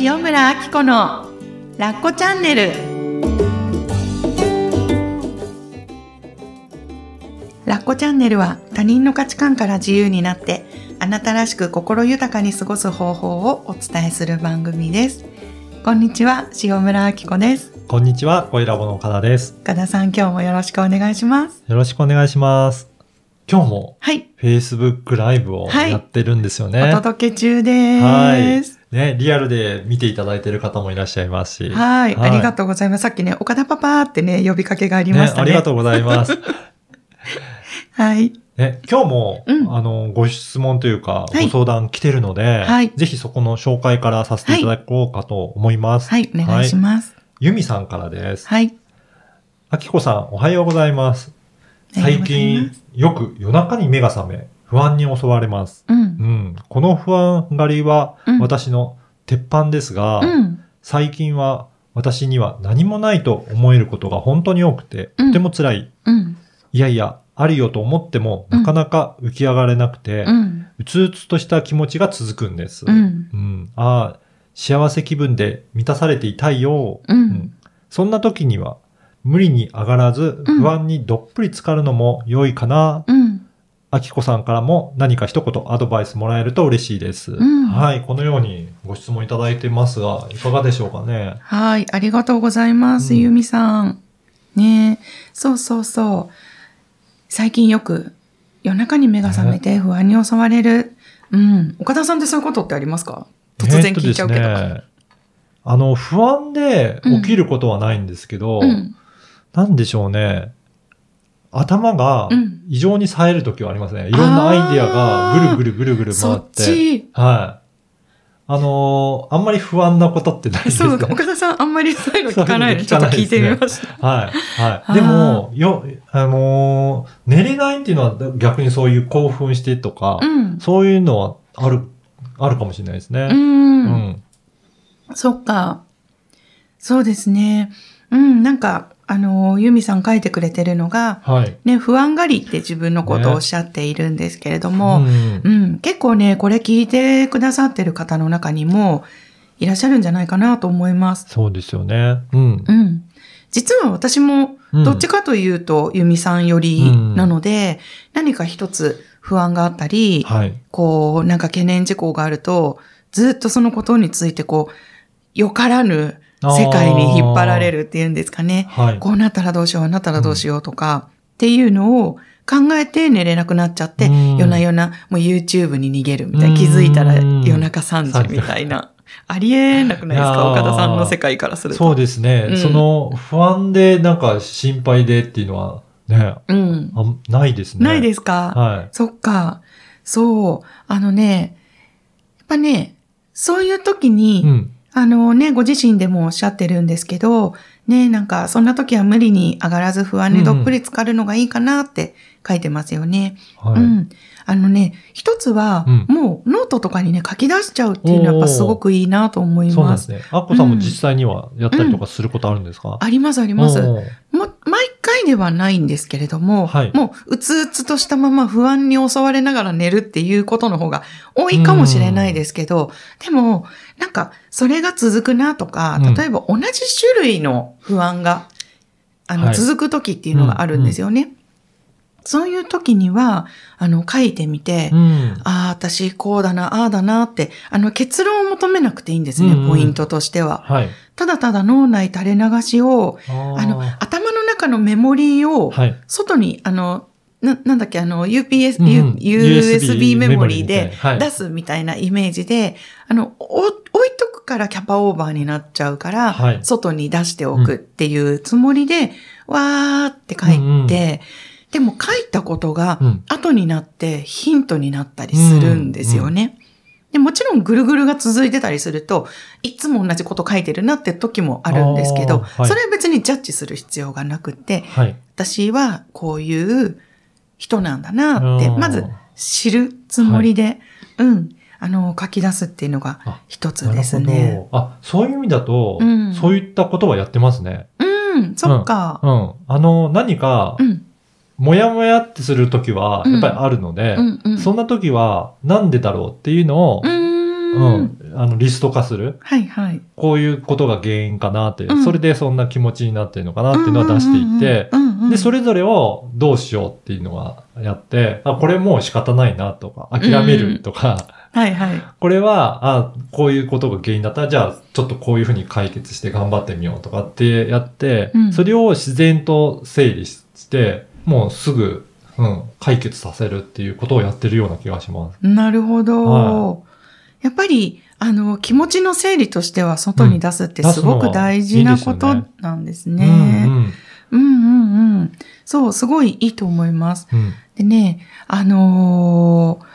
塩村あき子のラッコチャンネルラッコチャンネルは他人の価値観から自由になってあなたらしく心豊かに過ごす方法をお伝えする番組ですこんにちは塩村あき子ですこんにちは、声ラボの岡田です。岡田さん今日もよろしくお願いしますよろしくお願いします。今日もはい Facebook ライブをはいやってるんですよね。お届け中ではいす。ね、リアルで見ていただいている方もいらっしゃいますし。はい、ありがととうございます。さっきね、岡田パパってね、呼びかけがありねましたね。ありがとうございます。はい。ね、今日も、うんあの、ご質問というか、はいご相談来てるので、はいぜひそこの紹介からさせていただこうかと思います。はい、お願いします。ゆみさんからです。はい。あきこさん、おはようございます。最近、よく夜中に目が覚め、不安に襲われます。う。うんん。この不安狩りはうん私の鉄板ですが、うん。最近は私には何もないと思えることが本当に多くて、うんとても辛い。うん。いやいや、あるよと思っても、うんなかなか浮き上がれなくて、うん。うつうつとした気持ちが続くんです。うん。うんああ、幸せ気分で満たされていたいよ。う。うんそんな時には、無理に上がらず、うん不安にどっぷり浸かるのも良いかな。うん。あきこさんからも何か一言アドバイスもらえると嬉しいです。んはい、このようにご質問いただいてますが、いかがでしょうかね？はい、ありがとうございます、うんゆみさん。ねえそうそうそう。最近よく夜中に目が覚めて不安に襲われる。うん。岡田さんってそういうことってありますか？突然聞いちゃうけど。ねあの、不安で起きることはないんですけど、うん。なんでしょうね。頭がうん異常に冴える時はありますね。いろんなアイディアがぐるぐるぐるぐる回そっって。ち。はい。あのーあんまり不安なことってないですね。そうか、岡田さんあんまりそういうの聞かないので、ちょっと聞いてみました。はい。はい。でも、よ、あのー寝れないっていうのは逆にそういう興奮してとか、うん。そういうのはある、あるかもしれないですね。う。うんん。そっか。そうですね。うん、なんか、あの、ユミさん書いてくれてるのが、はい。ね、不安がりって自分のことをおっしゃっているんですけれども、うんうん、結構ね、これ聞いてくださってる方の中にもいらっしゃるんじゃないかなと思います。そうですよね。うん。うん。実は私も、うんどっちかというと、ユミさんよりなので、何か一つ不安があったり、はい。こう、なんか懸念事項があると、ずっとそのことについてこう、よからぬ世界に引っ張られるっていうんですかね。はい。こうなったらどうしよう、あなったらどうしようとか、っていうのを考えて寝れなくなっちゃって、うん夜な夜なもう YouTube に逃げるみたいな。気づいたら夜中3時みたいな。ありえなくないですか？岡田さんの世界からすると。そうですね。うんその不安でなんか心配でっていうのはね、うん。あないですね。ないですすか、はそっか。そう。あのね、やっぱね、そういう時に、い。うん。あのね、ご自身でもおっしゃってるんですけど、ね、なんか、そんな時は無理に上がらず不安にどっぷり浸かるのがいいかなって書いてますよね。はい。うん。あのね、一つは、うんもうノートとかにね、書き出しちゃうっていうのはやっぱすごくいいなと思いま。そうなんですすね。あっこさんも実際にはやったりとかすることあるんですか、ありますあります。も毎回ではないんですけれども、はいもううつうつとしたまま不安に襲われながら寝るっていうことの方が多いかもしれないですけど、でも、なんか、それが続くなとか、うん例えば同じ種類の不安が、あの、はい続く時っていうのがあるんですよね。そういう時には、あの、書いてみて、うん。ああ、私こうだな、ああだなって、あの、結論を求めなくていいんですね、うんうんポイントとしては。はい。ただただ脳内垂れ流しを、ああの、頭の中のメモリーを、はい。外に、あの、な、なんだっけ、あの、UPS、うん USB メモリーではい。出すみたいなイメージで、あの、お置いとくからキャパオーバーになっちゃうから、はい。外に出しておくっていうつもりで、わーって書いて、うんうん。でも書いたことがうん。後になってヒントになったりするんですよね。でもちろんぐるぐるが続いてたりすると、いつも同じこと書いてるなって時もあるんですけど、はい。それは別にジャッジする必要がなくって、はい。私はこういう人なんだなって、まず知るつもりで、うん、あの、書き出すっていうのがあ一つですね。あ、そういう意味だと、うんそういったことはやってますね。うん、そっか。うん。あの、何かう、ん、もやもやってするときは、やっぱりあるので、うん、うん。そんなときは、なんでだろうっていうのを、うーんうん。あの、リスト化する？はいはい。こういうことが原因かなって、うんそれでそんな気持ちになってるのかなっていうのは出していて、うんうんうんうん、で、それぞれをどうしようっていうのはやって、あ、これもう仕方ないなとか、諦めるとか、はいはい。これは、あ、こういうことが原因だったら、じゃあ、ちょっとこういうふうに解決して頑張ってみようとかってやって、うんそれを自然と整理して、もうすぐ、うん、解決させるっていうことをやってるような気がします。なるほど。はやっぱり、あの、気持ちの整理としては外に出すってすごく大事なことなんですうんね。うんうんうん。そう、すごいいいと思います。うん。うん。でね、あのー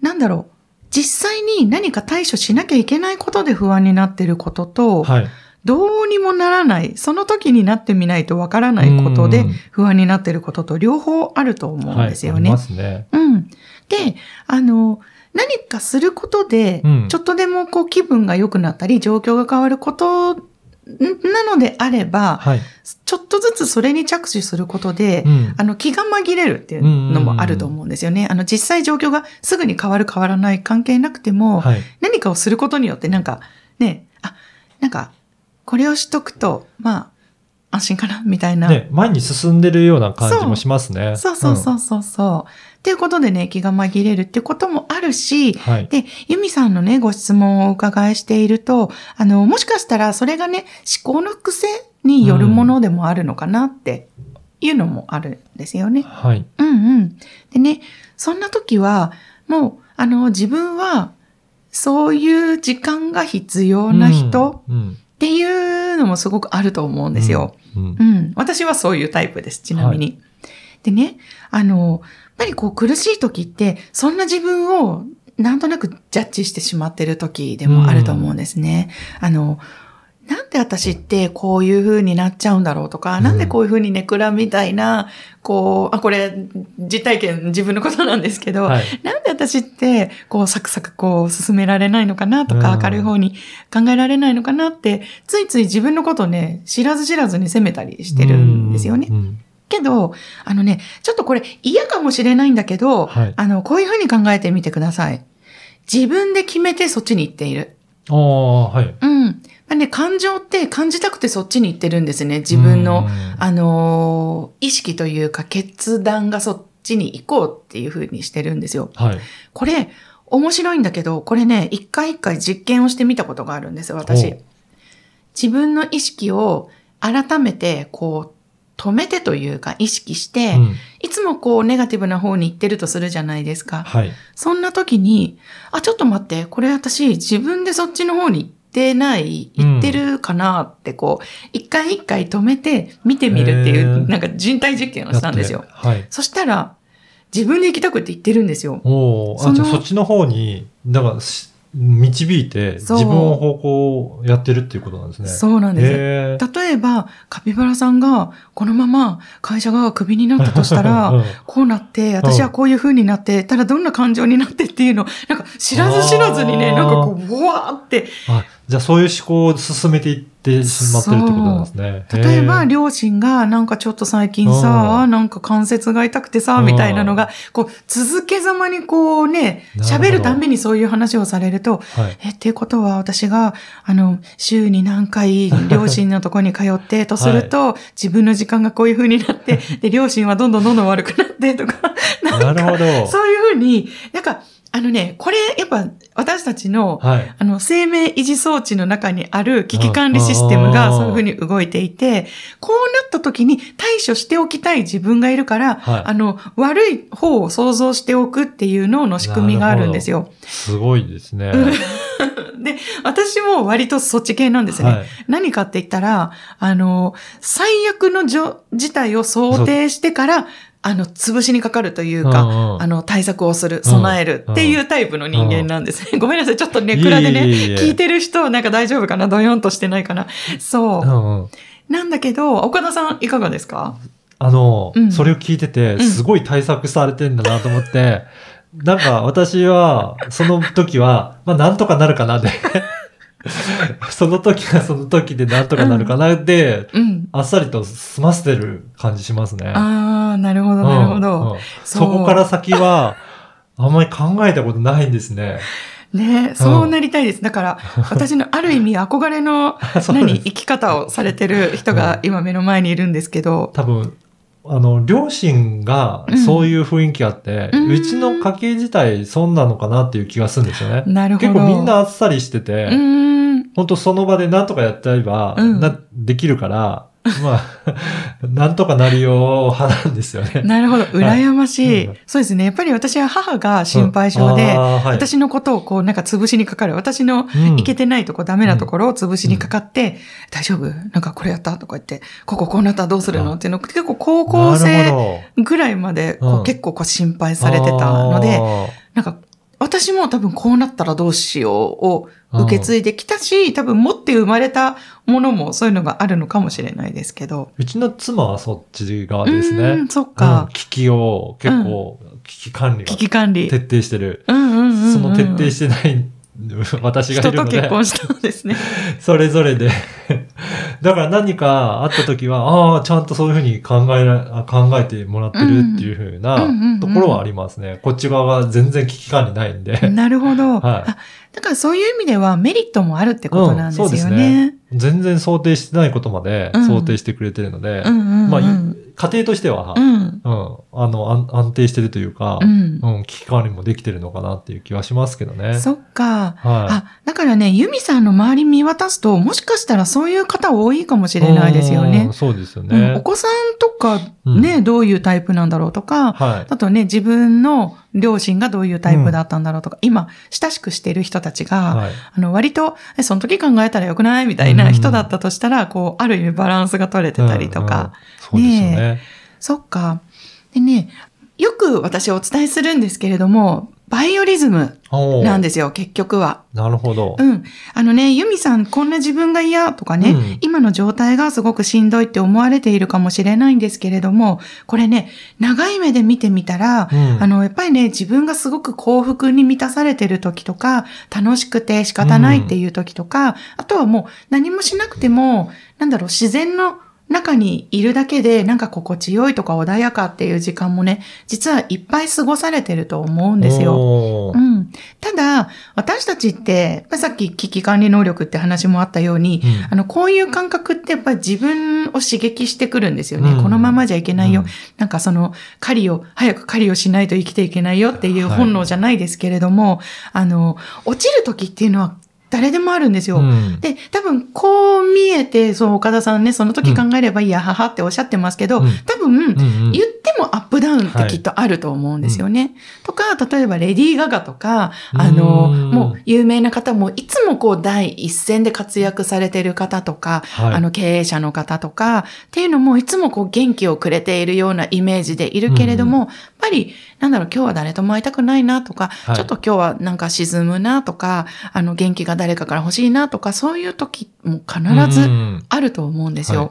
なんだろう。実際に何か対処しなきゃいけないことで不安になってることと、はい。どうにもならない、その時になってみないとわからないことでうん不安になってることと両方あると思うんですよね。はい、ありますね。うん。で、あの、何かすることでうん、ちょっとでもこう気分が良くなったり、状況が変わることんなのであれば、はい。ちょっとずつそれに着手することで、うんあの、気が紛れるっていうのもあると思うんですよね。あの、実際状況がすぐに変わる変わらない関係なくても、はい。何かをすることによってなんか、ね、あ、なんか、これをしとくと、まあ、安心かなみたいな。ね、前に進んでるような感じもしますね。そうそうそうそうそう。っていうことでね、気が紛れるってこともあるし、うん。はい。で、ユミさんのね、ご質問をお伺いしていると、あの、もしかしたらそれがね、思考の癖によるものでもあるのかなっていうのもあるんですよね。はい。うんうん。でね、そんな時は、もう、あの、自分は、そういう時間が必要な人うん。っていうのもすごくあると思うんですよ。うん。うん。私はそういうタイプです、ちなみに。でね、あの、ぱりこう苦しい時って、そんな自分をなんとなくジャッジしてしまってる時でもあると思うんですね。あの、なんで私ってこういう風になっちゃうんだろうとか、うんなんでこういう風にネクラみたいな、こう、あ、これ実体験自分のことなんですけど、はい。なんで私って、こう、サクサクこう、進められないのかなとか、うん明るい方に考えられないのかなって、ついつい自分のことをね、知らず知らずに責めたりしてるんですよねう。ん。けど、あのね、ちょっとこれ嫌かもしれないんだけど、はいあの、こういうふうに考えてみてください。自分で決めてそっちに行っている。ああ、はい。うん。まあね、感情って感じたくてそっちに行ってるんですね。自分の、うんあのー意識というか決断がそっちに行こうっていうふうにしてるんですよ。はい。これ、面白いんだけど、これね、一回一回実験をしてみたことがあるんですよ、私お。自分の意識を改めて、こう、止めてというか、意識して、うんいつもこう、ネガティブな方に行ってるとするじゃないですか。はい。そんな時に、あ、ちょっと待って、これ私、自分でそっちの方に行ってない、うん行ってるかなって、こう、一回一回止めて見てみるっていへう、ーなんか人体実験をしたんですよはい。そしたら、自分で行きたくって言ってるんですよ。おお、あ、じゃあそっちの方に、だからし、導いて、自分を方向をやってるっていうことなんですね。そうなんです。例えば、カピバラさんが、このまま会社がクビになったとしたら、うんこうなって、私はこういう風になって、ただどんな感情になってっていうのを、なんか知らず知らずにね、なんかこう、うわーって、あ、じゃあそういう思考を進めていってしまってるってことなんですね。例えば、両親がなんかちょっと最近さ、なんか関節が痛くてさ、うんみたいなのが、こう、続けざまにこうね、喋るたんびにそういう話をされると、はい。え、っていうことは私が、あの、週に何回 両親のとこに通ってとすると、自分の時間がこういう風になって、で、両親はどんどんどんどん悪くなってとか、なるほど。そういう風に、なんか、あのね、これ、やっぱ、私たちの、はい。あの、生命維持装置の中にある危機管理システムがうんそういう風に動いていて、こうなった時に対処しておきたい自分がいるから、はいあの、悪い方を想像しておくっていうのの仕組みがあるんですよ。すごいですね。で、私も割とそっち系なんですね。はい。何かって言ったら、あの、最悪のじょ事態を想定してから、あの、潰しにかかるというか、うんうん。あの、対策をする、備えるっていうタイプの人間なんです。ね。ごめんなさい、ちょっとネクラでね、聞いてる人、なんか大丈夫かなドヨンとしてないかな。そう。う。んうん。なんだけど、岡田さんいかがですか？あの、うん。それを聞いてて、ん。すごい対策されてんだなと思って、なんか私は、その時は、まあなんとかなるかなで、その時はその時でなんとかなるかなで、うん。あっさりと済ませてる感じしますね。ああ、なるほど、うんなるほど。うんそこから先は、あんまり考えたことないんですね。ねそうなりたいです。だから、私のある意味憧れの、何、生き方をされてる人が今目の前にいるんですけど、多分、あの、両親がそういう雰囲気あって、ううんちの家系自体そんなのかなっていう気がするんですよね。なるほど。結構みんなあっさりしてて。本当その場で何とかやっちゃえば、うんなできるから、まあ、なんとかなりよう派なんですよね。なるほど。羨ましい。うん。そうですね。やっぱり私は母が心配性で、うん。はい。私のことをこうなんか潰しにかかる。私のうん。いけてないとこ、ダメなところを潰しにかかって、大丈夫？なんかこれやった？とか言って、こここうなった？らどうするの？あっていうのを結構高校生ほぐらいまでこううん。結構こう心配どされてたので、なんか私も多分こうなったらどうしようを受け継いできたし、多分持って生まれたものもそういうのがあるのかもしれないですけど。うちの妻はそっち側ですね。うん、そっうんか。危機を結構、危機管理が危機管理。徹底してる。うんうんうんうんその徹底してない私がい人とるので、結婚したんですね。それぞれで。だから何かあった時は、ああ、ちゃんとそういうふうに考えら、考えてもらってるっていうふうなんところはありますね。こっち側が全然危機管理ないんで。なるほど。はいあだからそういう意味ではメリットもあるってことなんですようんそうですね。ね全然想定してないことまでうん想定してくれてるので、まあ、い家庭としては、ううん、ん。あの、安安定してるというか、うん。うん、危機管理もできてるのかなっていう気はしますけどね。そっか。はあ、だからね、ユミさんの周り見渡すと、もしかしたらそういう方多いかもしい。れないですよねうん。そうですようんね。お子さんとかうんね、どういうタイプなんだろうとか、はい。あとね、自分の両親がどういうタイプだったんだろうとか、今、親しくしている人たちが、はい。あの、割と、えその時考えたらよくないみたいな人だったとしたら、こう、ある意味バランスが取れてたりとか。うんうんそうですよね。そっか。でね、よく私お伝えするんですけれども、バイオリズムなんですよ、結局は。なるほど。うん。あのね、ユミさん、こんな自分が嫌とかね、うん今の状態がすごくしんどいって思われているかもしれないんですけれども、これね、長い目で見てみたら、うんあの、やっぱりね、自分がすごく幸福に満たされてる時とか、楽しくて仕方ないっていう時とか、あとはもう何もしなくても、なんだろう、自然の中にいるだけで、なんか心地よいとか穏やかっていう時間もね、実はいっぱい過ごされてると思うんですよ。うん。ただ、私たちって、さっき危機管理能力って話もあったように、うんあの、こういう感覚ってやっぱり自分を刺激してくるんですよね。うんこのままじゃいけないよ。うんなんかその、狩りを、早く狩りをしないと生きていけないよっていうはい本能じゃないですけれども、あの、落ちる時っていうのは誰でもあるんですよ。うん。で、多分、こう見えて、そう、岡田さんね、その時考えればいいや、母っておっしゃってますけど、うん。多分、うんうん。言ってもアップダウンってきっとあると思うんですよね。とか、例えばレディー・ガガとか、あの、うんもう有名な方もいつもこう第一線で活躍されてる方とか、はい。あの経営者の方とか、っていうのもいつもこう元気をくれているようなイメージでいるけれども、やっぱり、なんだろう、今日は誰とも会いたくないなとか、はい。ちょっと今日はなんか沈むなとか、あの元気が誰かから欲しいなとか、そういう時も必ずうんあると思うんですよ。は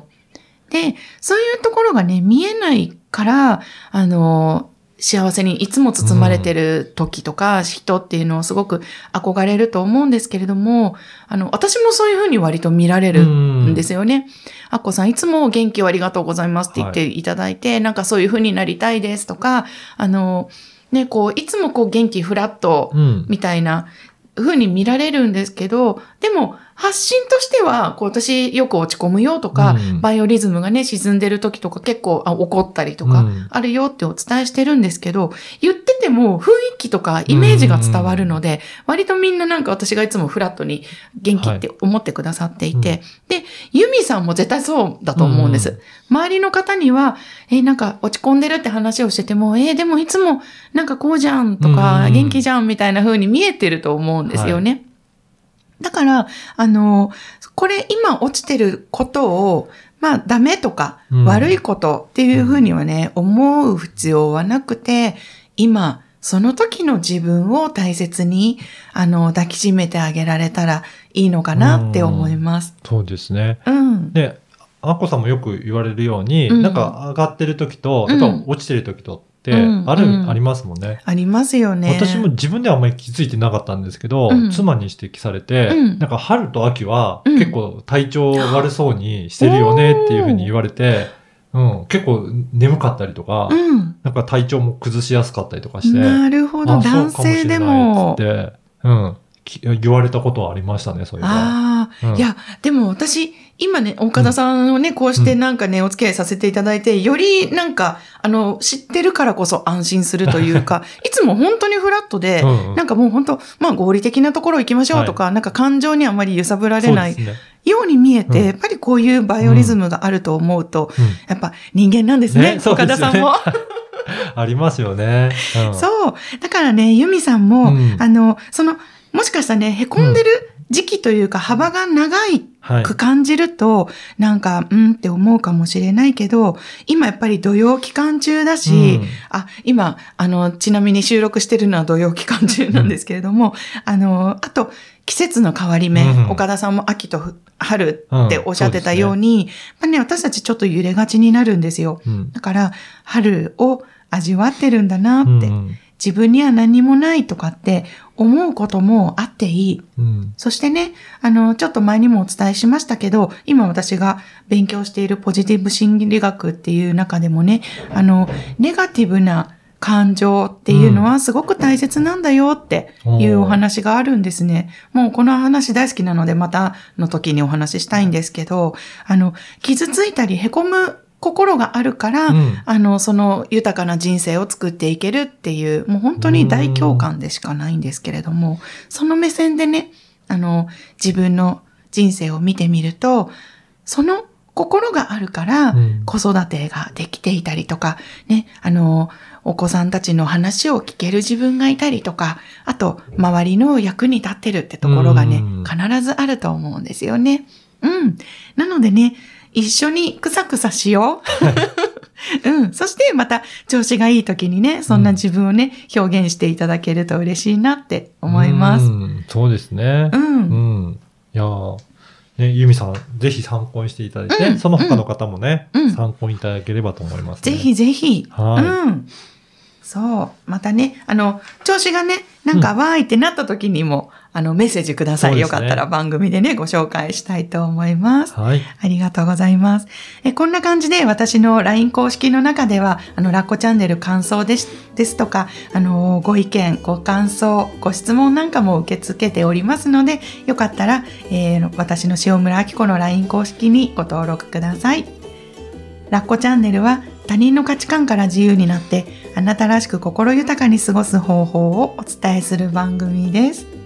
で、そういうところがね、見えないから、あの、幸せにいつも包まれてる時とか、人っていうのをすごく憧れると思うんですけれども、あの、私もそういうふうに割と見られるんですよね。あっこさんいつも元気をありがとうございますって言っていただいて、なんかそういうふうになりたいですとか、あの、ね、こう、いつもこう元気フラットうん。みたいな風に見られるんですけど、でも発信としては、こう私よく落ち込むよとか、うん。バイオリズムがね、沈んでる時とか結構あ怒ったりとかうん。あるよってお伝えしてるんですけど、言ってても雰囲気とかイメージが伝わるので、割とみんななんか私がいつもフラットに元気って思ってくださっていて、はいで、ユミさんも絶対そうだと思うんです。うん。周りの方には、えーなんか落ち込んでるって話をしてても、えーでもいつもなんかこうじゃんとか、うん。元気じゃんみたいな風に見えてると思うんですよね。だから、あの、これ今落ちてることを、まあダメとかうん悪いことっていう風にはね、思う必要はなくて、今、その時の自分を大切に、あの、抱きしめてあげられたらいいのかなって思います。そうですね。うん。で、あっこさんもよく言われるように、うんなんか上がってる時と、うんやっぱ落ちてる時とって、うんある、うんありますもんね。ありますよね。私も自分ではあんまり気づいてなかったんですけど、うん妻に指摘されて、うんなんか春と秋はうん結構体調悪そうにしてるよねっていうふうに言われて、うん、結構眠かったりとか、うん。なんか体調も崩しやすかったりとかして、なるほど。男性でもつっ。て、うん、き言われたことはありましたね、そういうああ、うん。いや、でも私、今ね、岡田さんをね、こうしてなんかね、お付き合いさせていただいて、よりなんか、あの、知ってるからこそ安心するというか、いつも本当にフラットで、うんうん。なんかもう本当、まあ合理的なところ行きましょうとか、なんか感情にあまり揺さぶられない。ように見えて、うん。やっぱりこういうバイオリズムがあると思うと、うん。やっぱ人間なんですね、ね。岡田さんも。ありますよね。うん、そう。だからね、ユミさんも、うん。あの、その、もしかしたらね、凹んでる時期というか、幅が長いはい。く感じると、なんか、うんって思うかもしれないけど、今やっぱり土曜期間中だし、うん。あ、今、あの、ちなみに収録してるのは土曜期間中なんですけれども、あの、あと、季節の変わり目、うん。岡田さんも秋と春ってうん。おっしゃってたように、やっぱね、私たちちょっと揺れがちになるんですよ。うん。だから、春を味わってるんだなって、うん自分には何もないとかって思うこともあっていい。うんそしてね、あの、ちょっと前にもお伝えしましたけど、今私が勉強しているポジティブ心理学っていう中でもね、あの、ネガティブな感情っていうのはすごく大切なんだよっていうお話があるんですね。もうこの話大好きなのでまたの時にお話ししたいんですけど、あの、傷ついたり凹む心があるから、うんあの、その豊かな人生を作っていけるっていう、もう本当に大共感でしかないんですけれども、その目線でね、あの、自分の人生を見てみると、その心があるからうん、子育てができていたりとか、ね、あの、お子さんたちの話を聞ける自分がいたりとか、あと、周りの役に立ってるってところがねうん、必ずあると思うんですよね。うん。なのでね、一緒にくさくさしよう。うん。そしてまた調子がいい時にね、そんな自分をね、表現していただけると嬉しいなって思います。うんそうですねう。。うんん。いやーね、ユミさん、ぜひ参考にしていただいて、うんその他の方もね、うん参考にいただければと思います、ね。ぜひぜひ。はいうん。そう。またね、あの、調子がね、なんかわーいってなった時にも、あの、メッセージください。ねよかったら番組でね、ご紹介したいと思います。はい。ありがとうございます。えこんな感じで私の LINE 公式の中では、あの、ラッコチャンネル感想ですですとか、あの、ご意見、ご感想、ご質問なんかも受け付けておりますので、よかったら、えー私の塩村明子の LINE 公式にご登録ください。ラッコチャンネルは他人の価値観から自由になって、あなたらしく心豊かに過ごす方法をお伝えする番組です。